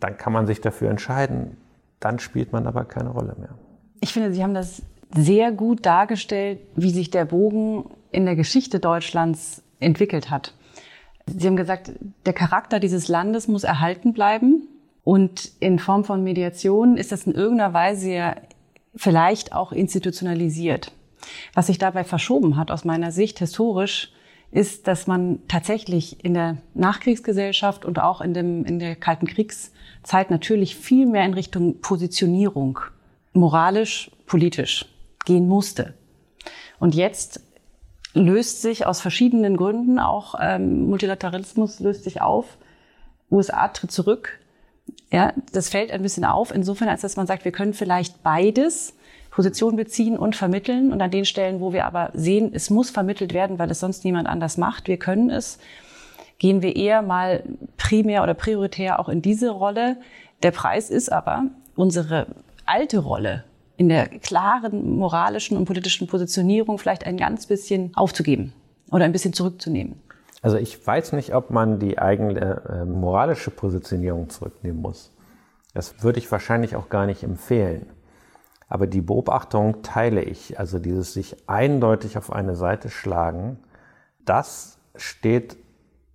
dann kann man sich dafür entscheiden. Dann spielt man aber keine Rolle mehr. Ich finde, Sie haben das sehr gut dargestellt, wie sich der Bogen in der Geschichte Deutschlands entwickelt hat. Sie haben gesagt, der Charakter dieses Landes muss erhalten bleiben. Und in Form von Mediation ist das in irgendeiner Weise ja vielleicht auch institutionalisiert. Was sich dabei verschoben hat aus meiner Sicht historisch, ist, dass man tatsächlich in der Nachkriegsgesellschaft und auch in, dem, in der Kalten Kriegszeit natürlich viel mehr in Richtung Positionierung, moralisch, politisch gehen musste. Und jetzt löst sich aus verschiedenen Gründen, auch ähm, Multilateralismus löst sich auf, USA tritt zurück. Ja, das fällt ein bisschen auf, insofern, als dass man sagt, wir können vielleicht beides Position beziehen und vermitteln. Und an den Stellen, wo wir aber sehen, es muss vermittelt werden, weil es sonst niemand anders macht, wir können es, gehen wir eher mal primär oder prioritär auch in diese Rolle. Der Preis ist aber unsere alte Rolle in der klaren moralischen und politischen Positionierung vielleicht ein ganz bisschen aufzugeben oder ein bisschen zurückzunehmen. Also ich weiß nicht, ob man die eigene äh, moralische Positionierung zurücknehmen muss. Das würde ich wahrscheinlich auch gar nicht empfehlen. Aber die Beobachtung teile ich, also dieses sich eindeutig auf eine Seite schlagen, das steht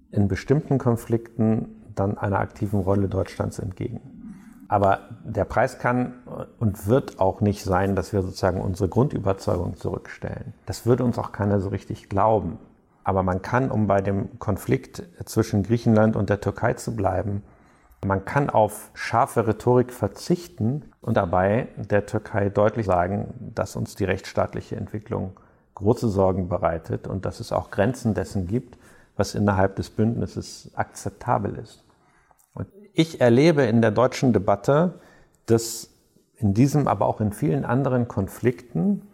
in bestimmten Konflikten dann einer aktiven Rolle Deutschlands entgegen. Aber der Preis kann und wird auch nicht sein, dass wir sozusagen unsere Grundüberzeugung zurückstellen. Das würde uns auch keiner so richtig glauben. Aber man kann, um bei dem Konflikt zwischen Griechenland und der Türkei zu bleiben, man kann auf scharfe Rhetorik verzichten und dabei der Türkei deutlich sagen, dass uns die rechtsstaatliche Entwicklung große Sorgen bereitet und dass es auch Grenzen dessen gibt, was innerhalb des Bündnisses akzeptabel ist. Und ich erlebe in der deutschen Debatte, dass in diesem, aber auch in vielen anderen Konflikten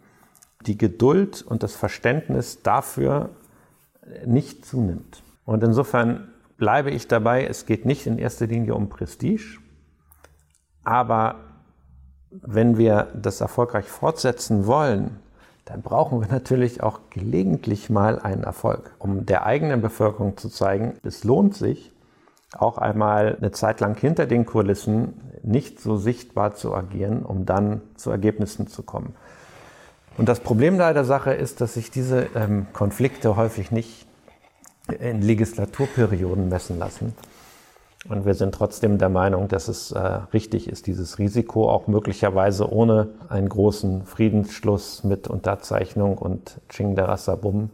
die Geduld und das Verständnis dafür nicht zunimmt. Und insofern bleibe ich dabei, es geht nicht in erster Linie um Prestige, aber wenn wir das erfolgreich fortsetzen wollen, dann brauchen wir natürlich auch gelegentlich mal einen Erfolg, um der eigenen Bevölkerung zu zeigen, es lohnt sich, auch einmal eine Zeit lang hinter den Kulissen nicht so sichtbar zu agieren, um dann zu Ergebnissen zu kommen. Und das Problem da der Sache ist, dass sich diese ähm, Konflikte häufig nicht in Legislaturperioden messen lassen. Und wir sind trotzdem der Meinung, dass es äh, richtig ist, dieses Risiko auch möglicherweise ohne einen großen Friedensschluss mit Unterzeichnung und Ching Bum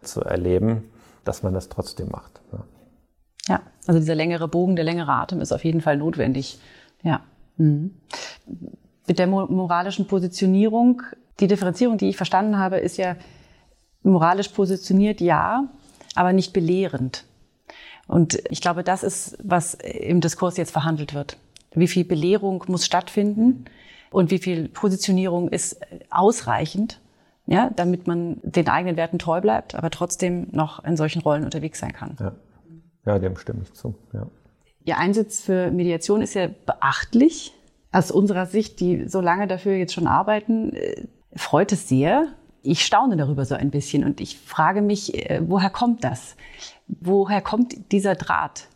zu erleben, dass man das trotzdem macht. Ja. ja, also dieser längere Bogen, der längere Atem ist auf jeden Fall notwendig. Ja. Mhm. Mit der moralischen Positionierung, die Differenzierung, die ich verstanden habe, ist ja moralisch positioniert, ja, aber nicht belehrend. Und ich glaube, das ist, was im Diskurs jetzt verhandelt wird. Wie viel Belehrung muss stattfinden und wie viel Positionierung ist ausreichend, ja, damit man den eigenen Werten treu bleibt, aber trotzdem noch in solchen Rollen unterwegs sein kann. Ja, ja dem stimme ich zu. Ja. Ihr Einsatz für Mediation ist ja beachtlich. Aus unserer Sicht, die so lange dafür jetzt schon arbeiten, äh, freut es sehr, ich staune darüber so ein bisschen und ich frage mich, äh, woher kommt das? Woher kommt dieser Draht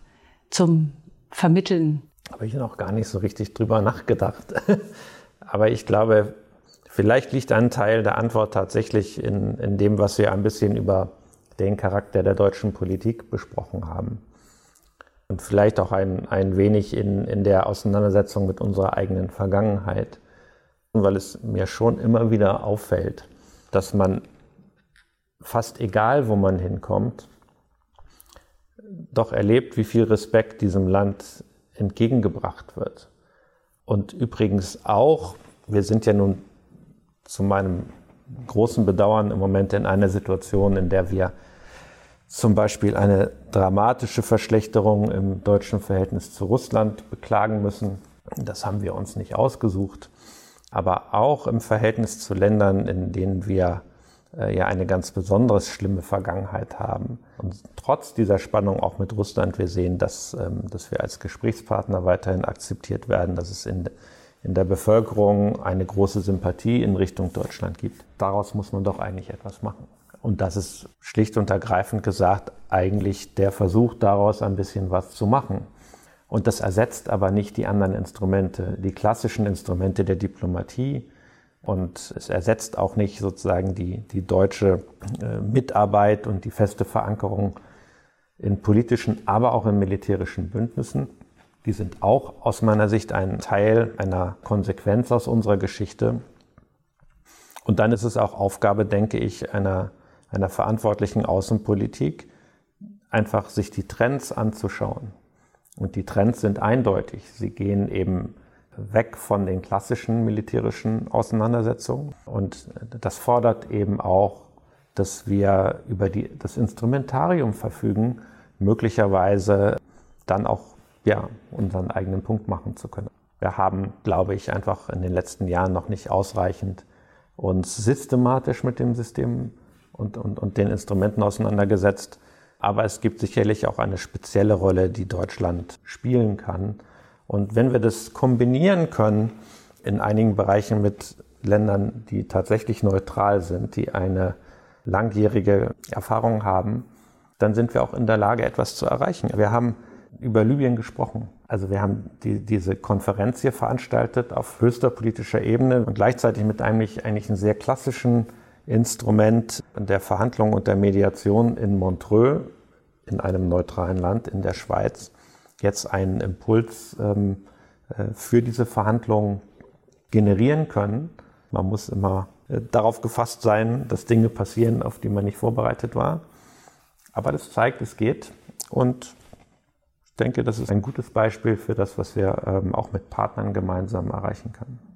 zum Vermitteln? Habe ich noch gar nicht so richtig drüber nachgedacht. *laughs* Aber ich glaube, vielleicht liegt ein Teil der Antwort tatsächlich in, in dem, was wir ein bisschen über den Charakter der deutschen Politik besprochen haben. Und vielleicht auch ein, ein wenig in, in der Auseinandersetzung mit unserer eigenen Vergangenheit, weil es mir schon immer wieder auffällt, dass man fast egal, wo man hinkommt, doch erlebt, wie viel Respekt diesem Land entgegengebracht wird. Und übrigens auch, wir sind ja nun zu meinem großen Bedauern im Moment in einer Situation, in der wir zum Beispiel eine dramatische Verschlechterung im deutschen Verhältnis zu Russland beklagen müssen. Das haben wir uns nicht ausgesucht aber auch im Verhältnis zu Ländern, in denen wir äh, ja eine ganz besonders schlimme Vergangenheit haben. Und trotz dieser Spannung auch mit Russland, wir sehen, dass, ähm, dass wir als Gesprächspartner weiterhin akzeptiert werden, dass es in, in der Bevölkerung eine große Sympathie in Richtung Deutschland gibt. Daraus muss man doch eigentlich etwas machen. Und das ist schlicht und ergreifend gesagt eigentlich der Versuch daraus ein bisschen was zu machen. Und das ersetzt aber nicht die anderen Instrumente, die klassischen Instrumente der Diplomatie. Und es ersetzt auch nicht sozusagen die, die deutsche äh, Mitarbeit und die feste Verankerung in politischen, aber auch in militärischen Bündnissen. Die sind auch aus meiner Sicht ein Teil einer Konsequenz aus unserer Geschichte. Und dann ist es auch Aufgabe, denke ich, einer, einer verantwortlichen Außenpolitik, einfach sich die Trends anzuschauen. Und die Trends sind eindeutig. Sie gehen eben weg von den klassischen militärischen Auseinandersetzungen. Und das fordert eben auch, dass wir über die, das Instrumentarium verfügen, möglicherweise dann auch ja, unseren eigenen Punkt machen zu können. Wir haben, glaube ich, einfach in den letzten Jahren noch nicht ausreichend uns systematisch mit dem System und, und, und den Instrumenten auseinandergesetzt. Aber es gibt sicherlich auch eine spezielle Rolle, die Deutschland spielen kann. Und wenn wir das kombinieren können in einigen Bereichen mit Ländern, die tatsächlich neutral sind, die eine langjährige Erfahrung haben, dann sind wir auch in der Lage, etwas zu erreichen. Wir haben über Libyen gesprochen. Also wir haben die, diese Konferenz hier veranstaltet auf höchster politischer Ebene und gleichzeitig mit eigentlich, eigentlich einem sehr klassischen Instrument der Verhandlung und der Mediation in Montreux, in einem neutralen Land in der Schweiz, jetzt einen Impuls ähm, äh, für diese Verhandlungen generieren können. Man muss immer äh, darauf gefasst sein, dass Dinge passieren, auf die man nicht vorbereitet war. Aber das zeigt, es geht. Und ich denke, das ist ein gutes Beispiel für das, was wir ähm, auch mit Partnern gemeinsam erreichen können.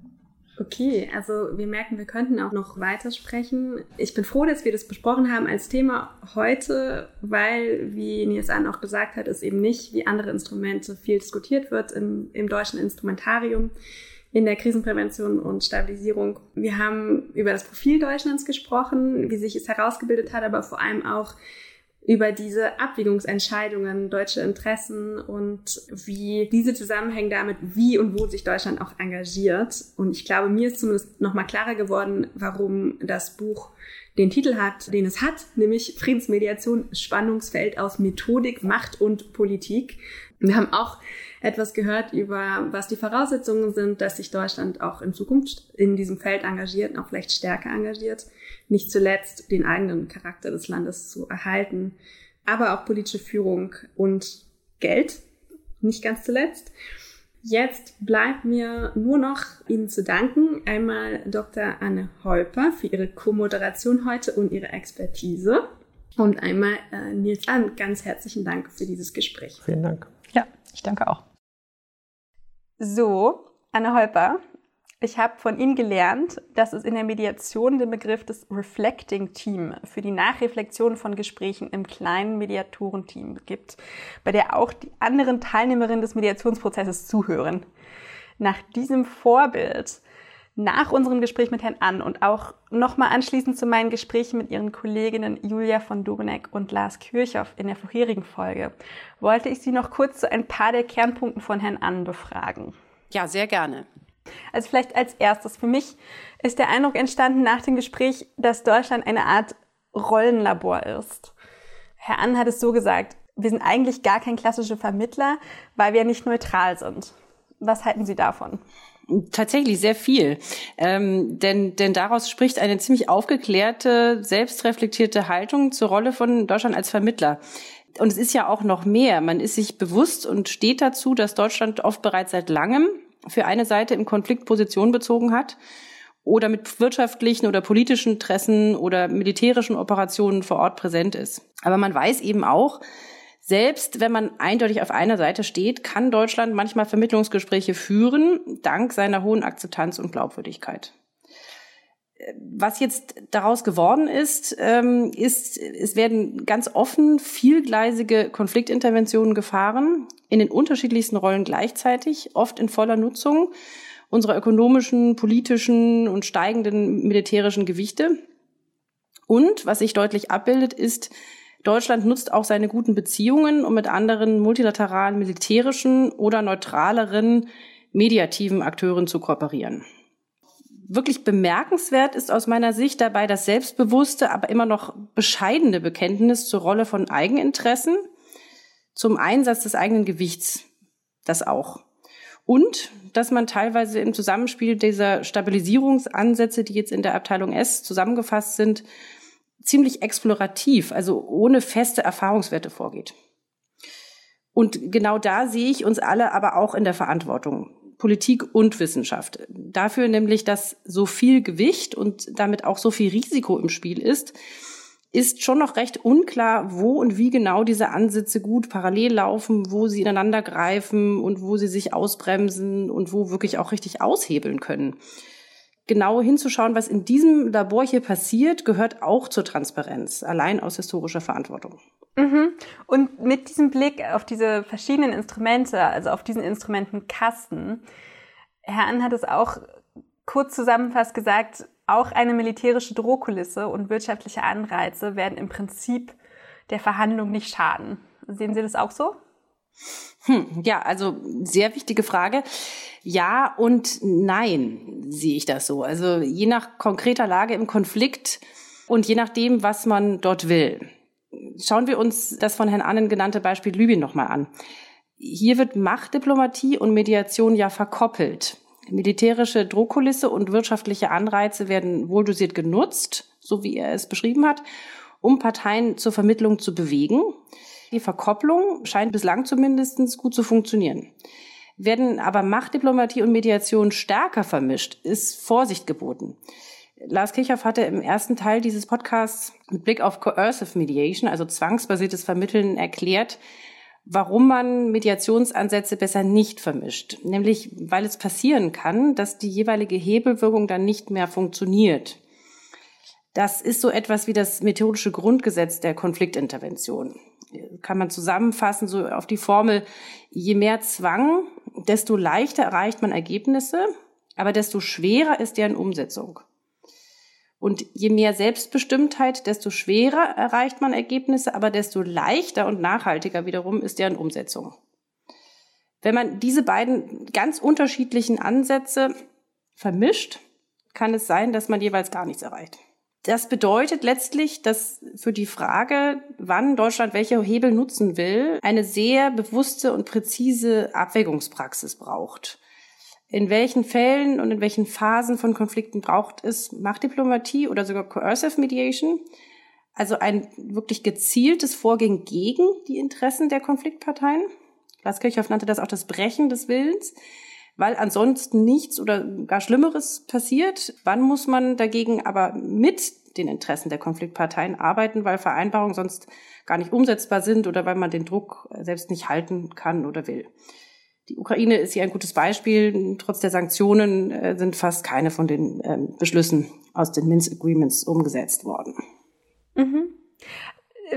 Okay, also wir merken, wir könnten auch noch weitersprechen. Ich bin froh, dass wir das besprochen haben als Thema heute, weil, wie Nils Ahn auch gesagt hat, es eben nicht wie andere Instrumente viel diskutiert wird im, im deutschen Instrumentarium in der Krisenprävention und Stabilisierung. Wir haben über das Profil Deutschlands gesprochen, wie sich es herausgebildet hat, aber vor allem auch über diese Abwägungsentscheidungen, deutsche Interessen und wie diese zusammenhängen damit, wie und wo sich Deutschland auch engagiert. Und ich glaube, mir ist zumindest nochmal klarer geworden, warum das Buch den Titel hat, den es hat, nämlich Friedensmediation, Spannungsfeld aus Methodik, Macht und Politik. Wir haben auch etwas gehört über, was die Voraussetzungen sind, dass sich Deutschland auch in Zukunft in diesem Feld engagiert und auch vielleicht stärker engagiert nicht zuletzt den eigenen Charakter des Landes zu erhalten, aber auch politische Führung und Geld, nicht ganz zuletzt. Jetzt bleibt mir nur noch Ihnen zu danken. Einmal Dr. Anne Holper für Ihre Co-Moderation heute und Ihre Expertise. Und einmal äh, Nils An, ganz herzlichen Dank für dieses Gespräch. Vielen Dank. Ja, ich danke auch. So, Anne Holper, ich habe von Ihnen gelernt, dass es in der Mediation den Begriff des Reflecting Team für die Nachreflexion von Gesprächen im kleinen Mediatorenteam gibt, bei der auch die anderen Teilnehmerinnen des Mediationsprozesses zuhören. Nach diesem Vorbild, nach unserem Gespräch mit Herrn Ann und auch nochmal anschließend zu meinen Gesprächen mit Ihren Kolleginnen Julia von Dobeneck und Lars Kirchhoff in der vorherigen Folge, wollte ich Sie noch kurz zu ein paar der Kernpunkten von Herrn Ann befragen. Ja, sehr gerne. Also vielleicht als erstes. Für mich ist der Eindruck entstanden nach dem Gespräch, dass Deutschland eine Art Rollenlabor ist. Herr Ann hat es so gesagt, wir sind eigentlich gar kein klassischer Vermittler, weil wir nicht neutral sind. Was halten Sie davon? Tatsächlich sehr viel. Ähm, denn, denn daraus spricht eine ziemlich aufgeklärte, selbstreflektierte Haltung zur Rolle von Deutschland als Vermittler. Und es ist ja auch noch mehr. Man ist sich bewusst und steht dazu, dass Deutschland oft bereits seit langem für eine Seite im Konflikt Position bezogen hat oder mit wirtschaftlichen oder politischen Interessen oder militärischen Operationen vor Ort präsent ist. Aber man weiß eben auch, selbst wenn man eindeutig auf einer Seite steht, kann Deutschland manchmal Vermittlungsgespräche führen, dank seiner hohen Akzeptanz und Glaubwürdigkeit was jetzt daraus geworden ist, ähm, ist, es werden ganz offen vielgleisige Konfliktinterventionen gefahren, in den unterschiedlichsten Rollen gleichzeitig, oft in voller Nutzung unserer ökonomischen, politischen und steigenden militärischen Gewichte. Und was sich deutlich abbildet, ist, Deutschland nutzt auch seine guten Beziehungen, um mit anderen multilateralen militärischen oder neutraleren mediativen Akteuren zu kooperieren. Wirklich bemerkenswert ist aus meiner Sicht dabei das selbstbewusste, aber immer noch bescheidene Bekenntnis zur Rolle von Eigeninteressen, zum Einsatz des eigenen Gewichts. Das auch. Und dass man teilweise im Zusammenspiel dieser Stabilisierungsansätze, die jetzt in der Abteilung S zusammengefasst sind, ziemlich explorativ, also ohne feste Erfahrungswerte vorgeht. Und genau da sehe ich uns alle aber auch in der Verantwortung. Politik und Wissenschaft. Dafür nämlich, dass so viel Gewicht und damit auch so viel Risiko im Spiel ist, ist schon noch recht unklar, wo und wie genau diese Ansätze gut parallel laufen, wo sie ineinander greifen und wo sie sich ausbremsen und wo wirklich auch richtig aushebeln können genau hinzuschauen, was in diesem Labor hier passiert, gehört auch zur Transparenz, allein aus historischer Verantwortung. Mhm. Und mit diesem Blick auf diese verschiedenen Instrumente, also auf diesen Instrumentenkasten, Herr An hat es auch kurz zusammenfasst gesagt, auch eine militärische Drohkulisse und wirtschaftliche Anreize werden im Prinzip der Verhandlung nicht schaden. Sehen Sie das auch so? Hm, ja, also sehr wichtige Frage. Ja und nein sehe ich das so. Also je nach konkreter Lage im Konflikt und je nachdem, was man dort will. Schauen wir uns das von Herrn Annen genannte Beispiel Libyen nochmal an. Hier wird Machtdiplomatie und Mediation ja verkoppelt. Militärische Drohkulisse und wirtschaftliche Anreize werden wohldosiert genutzt, so wie er es beschrieben hat, um Parteien zur Vermittlung zu bewegen. Die Verkopplung scheint bislang zumindest gut zu funktionieren. Werden aber Machtdiplomatie und Mediation stärker vermischt, ist Vorsicht geboten. Lars Kirchhoff hatte im ersten Teil dieses Podcasts mit Blick auf Coercive Mediation, also zwangsbasiertes Vermitteln, erklärt, warum man Mediationsansätze besser nicht vermischt. Nämlich, weil es passieren kann, dass die jeweilige Hebelwirkung dann nicht mehr funktioniert. Das ist so etwas wie das methodische Grundgesetz der Konfliktintervention kann man zusammenfassen, so auf die Formel, je mehr Zwang, desto leichter erreicht man Ergebnisse, aber desto schwerer ist deren Umsetzung. Und je mehr Selbstbestimmtheit, desto schwerer erreicht man Ergebnisse, aber desto leichter und nachhaltiger wiederum ist deren Umsetzung. Wenn man diese beiden ganz unterschiedlichen Ansätze vermischt, kann es sein, dass man jeweils gar nichts erreicht. Das bedeutet letztlich, dass für die Frage, wann Deutschland welche Hebel nutzen will, eine sehr bewusste und präzise Abwägungspraxis braucht. In welchen Fällen und in welchen Phasen von Konflikten braucht es Machtdiplomatie oder sogar Coercive Mediation? Also ein wirklich gezieltes Vorgehen gegen die Interessen der Konfliktparteien. Lars Kirchhoff nannte das auch das Brechen des Willens weil ansonsten nichts oder gar Schlimmeres passiert. Wann muss man dagegen aber mit den Interessen der Konfliktparteien arbeiten, weil Vereinbarungen sonst gar nicht umsetzbar sind oder weil man den Druck selbst nicht halten kann oder will. Die Ukraine ist hier ein gutes Beispiel. Trotz der Sanktionen äh, sind fast keine von den ähm, Beschlüssen aus den Minsk Agreements umgesetzt worden. Mhm.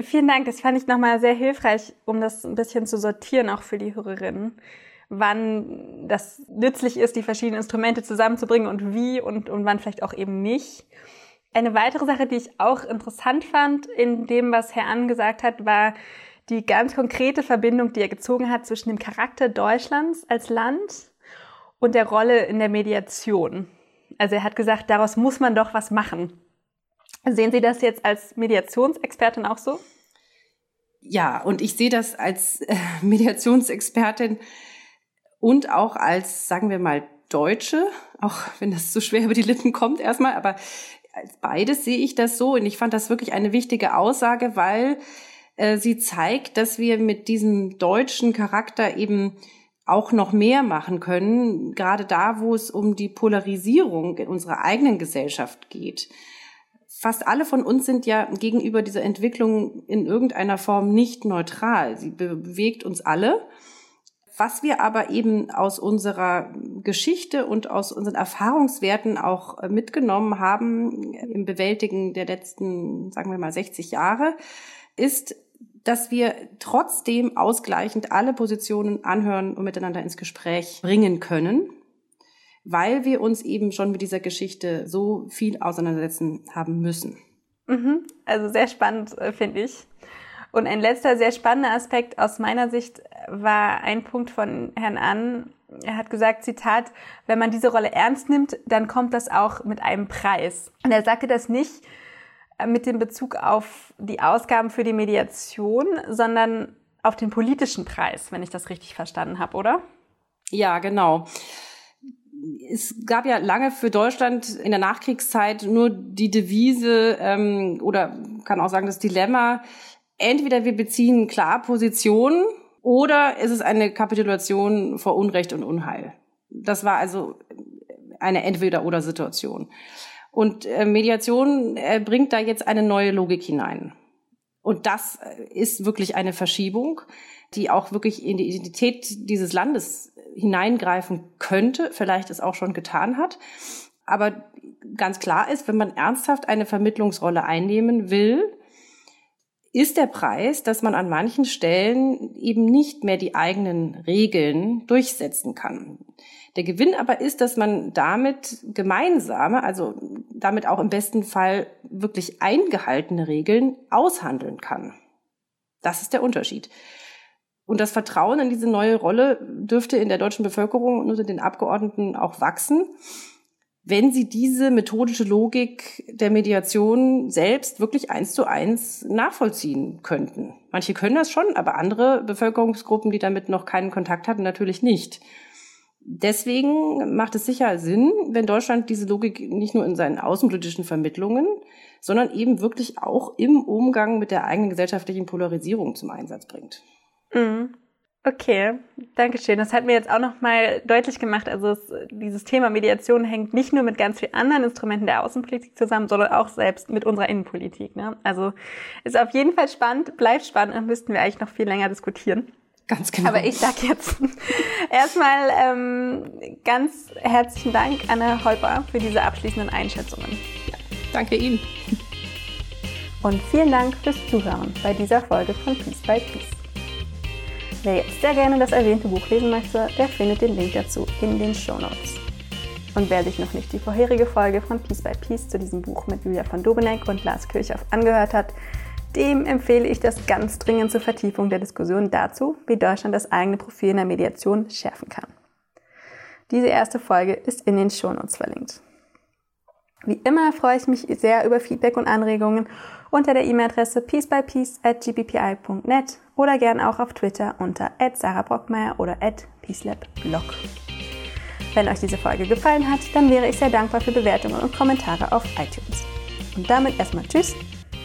Vielen Dank. Das fand ich nochmal sehr hilfreich, um das ein bisschen zu sortieren, auch für die Hörerinnen wann das nützlich ist, die verschiedenen Instrumente zusammenzubringen und wie und, und wann vielleicht auch eben nicht. Eine weitere Sache, die ich auch interessant fand in dem, was Herr An gesagt hat, war die ganz konkrete Verbindung, die er gezogen hat zwischen dem Charakter Deutschlands als Land und der Rolle in der Mediation. Also er hat gesagt, daraus muss man doch was machen. Sehen Sie das jetzt als Mediationsexpertin auch so? Ja, und ich sehe das als äh, *laughs* Mediationsexpertin und auch als, sagen wir mal, Deutsche, auch wenn das so schwer über die Lippen kommt erstmal, aber als beides sehe ich das so und ich fand das wirklich eine wichtige Aussage, weil sie zeigt, dass wir mit diesem deutschen Charakter eben auch noch mehr machen können, gerade da, wo es um die Polarisierung in unserer eigenen Gesellschaft geht. Fast alle von uns sind ja gegenüber dieser Entwicklung in irgendeiner Form nicht neutral. Sie bewegt uns alle. Was wir aber eben aus unserer Geschichte und aus unseren Erfahrungswerten auch äh, mitgenommen haben im Bewältigen der letzten, sagen wir mal, 60 Jahre, ist, dass wir trotzdem ausgleichend alle Positionen anhören und miteinander ins Gespräch bringen können, weil wir uns eben schon mit dieser Geschichte so viel auseinandersetzen haben müssen. Mhm. Also sehr spannend, äh, finde ich. Und ein letzter sehr spannender Aspekt aus meiner Sicht war ein Punkt von Herrn An. Er hat gesagt, Zitat, wenn man diese Rolle ernst nimmt, dann kommt das auch mit einem Preis. Und er sagte das nicht mit dem Bezug auf die Ausgaben für die Mediation, sondern auf den politischen Preis, wenn ich das richtig verstanden habe, oder? Ja, genau es gab ja lange für Deutschland in der Nachkriegszeit nur die Devise ähm, oder kann auch sagen das Dilemma, entweder wir beziehen klar Positionen oder ist es eine Kapitulation vor Unrecht und Unheil. Das war also eine Entweder-oder-Situation. Und äh, Mediation äh, bringt da jetzt eine neue Logik hinein. Und das ist wirklich eine Verschiebung, die auch wirklich in die Identität dieses Landes hineingreifen könnte, vielleicht es auch schon getan hat. Aber ganz klar ist, wenn man ernsthaft eine Vermittlungsrolle einnehmen will, ist der Preis, dass man an manchen Stellen eben nicht mehr die eigenen Regeln durchsetzen kann. Der Gewinn aber ist, dass man damit gemeinsame, also damit auch im besten Fall wirklich eingehaltene Regeln aushandeln kann. Das ist der Unterschied. Und das Vertrauen in diese neue Rolle dürfte in der deutschen Bevölkerung und unter den Abgeordneten auch wachsen, wenn sie diese methodische Logik der Mediation selbst wirklich eins zu eins nachvollziehen könnten. Manche können das schon, aber andere Bevölkerungsgruppen, die damit noch keinen Kontakt hatten, natürlich nicht. Deswegen macht es sicher Sinn, wenn Deutschland diese Logik nicht nur in seinen außenpolitischen Vermittlungen, sondern eben wirklich auch im Umgang mit der eigenen gesellschaftlichen Polarisierung zum Einsatz bringt. Mhm. Okay, danke schön. Das hat mir jetzt auch noch mal deutlich gemacht, also es, dieses Thema Mediation hängt nicht nur mit ganz vielen anderen Instrumenten der Außenpolitik zusammen, sondern auch selbst mit unserer Innenpolitik. Ne? Also ist auf jeden Fall spannend, bleibt spannend und müssten wir eigentlich noch viel länger diskutieren. Ganz *laughs* genau. Aber ich sage jetzt *laughs* erstmal ähm, ganz herzlichen Dank, Anne Holper, für diese abschließenden Einschätzungen. Ja, danke Ihnen. Und vielen Dank fürs Zuhören bei dieser Folge von Peace by Peace. Wer jetzt sehr gerne das erwähnte Buch lesen möchte, der findet den Link dazu in den Show Notes. Und wer sich noch nicht die vorherige Folge von Piece by Piece zu diesem Buch mit Julia von Dobeneck und Lars Kirchhoff angehört hat, dem empfehle ich das ganz dringend zur Vertiefung der Diskussion dazu, wie Deutschland das eigene Profil in der Mediation schärfen kann. Diese erste Folge ist in den Shownotes verlinkt. Wie immer freue ich mich sehr über Feedback und Anregungen unter der E-Mail-Adresse peacebypeace at gbpi.net oder gern auch auf Twitter unter @sarahbrockmeier oder @peacelabblog. Wenn euch diese Folge gefallen hat, dann wäre ich sehr dankbar für Bewertungen und Kommentare auf iTunes. Und damit erstmal Tschüss